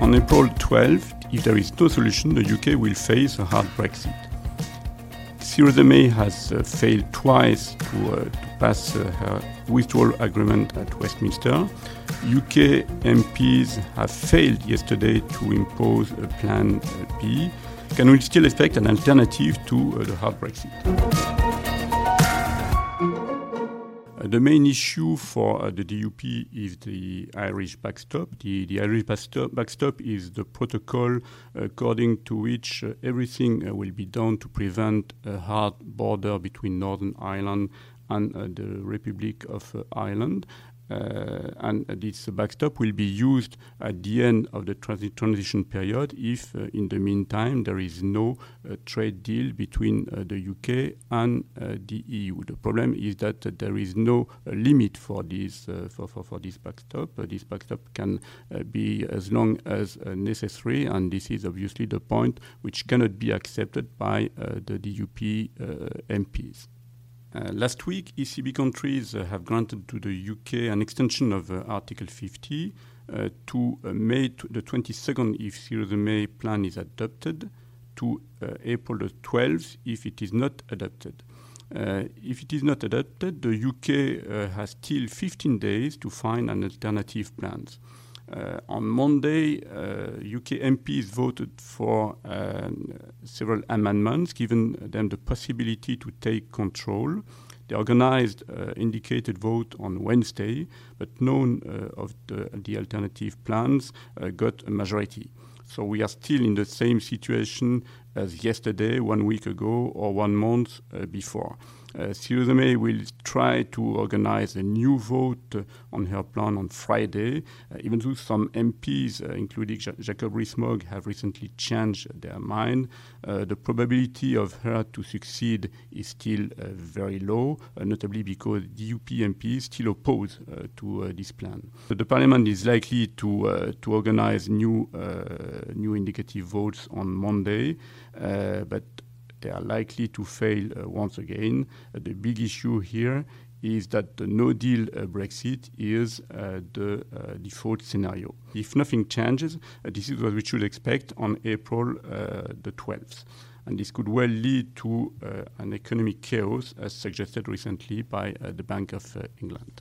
On April 12, if there is no solution, the UK will face a hard Brexit. Theresa May has uh, failed twice to, uh, to pass uh, her withdrawal agreement at Westminster. UK MPs have failed yesterday to impose a Plan B. Can we still expect an alternative to uh, the hard Brexit? Uh, the main issue for uh, the DUP is the Irish backstop. The, the Irish backstop, backstop, is the protocol according to which uh, everything uh, will be done to prevent a hard border between Northern Ireland and uh, the Republic of Ireland. Uh, and this backstop will be used at the end of the transi transition period if, uh, in the meantime, there is no uh, trade deal between uh, the UK and uh, the EU. The problem is that there is no uh, limit for this for, for, for, this backstop. this backstop can be as long as necessary, and this is obviously the point which cannot be accepted by the DUP MPs. Uh, last week, ECB countries uh, have granted to the UK an extension of uh, Article 50 uh, to uh, May t- the 22nd if the May plan is adopted, to uh, April the 12th if it is not adopted. if it is not adopted, the UK has still 15 days to find an alternative plan. Uh, on Monday, uh, UK MPs voted for um, several amendments, giving them the possibility to take control. They organized uh, indicated vote on Wednesday, but none uh, of the, the, alternative plans uh, got a majority. So we are still in the same situation as yesterday, one week ago, or one month uh, before. Uh, Theresa May will try to organize a new vote uh, on her plan on Friday, uh, even though some MPs, uh, including ja- Jacob Rees-Mogg, have recently changed their mind. Uh, the probability of her to succeed is still very low, notably because DUP MPs still oppose to this plan. So the Parliament is likely to to organize new new indicative votes on Monday, but they are likely to fail uh, once again. Uh, the big issue here is that the no deal uh, Brexit is uh, the uh, default scenario. If nothing changes, uh, this is what we should expect on April the 12th. And this could well lead to an economic chaos, as suggested recently by the Bank of England.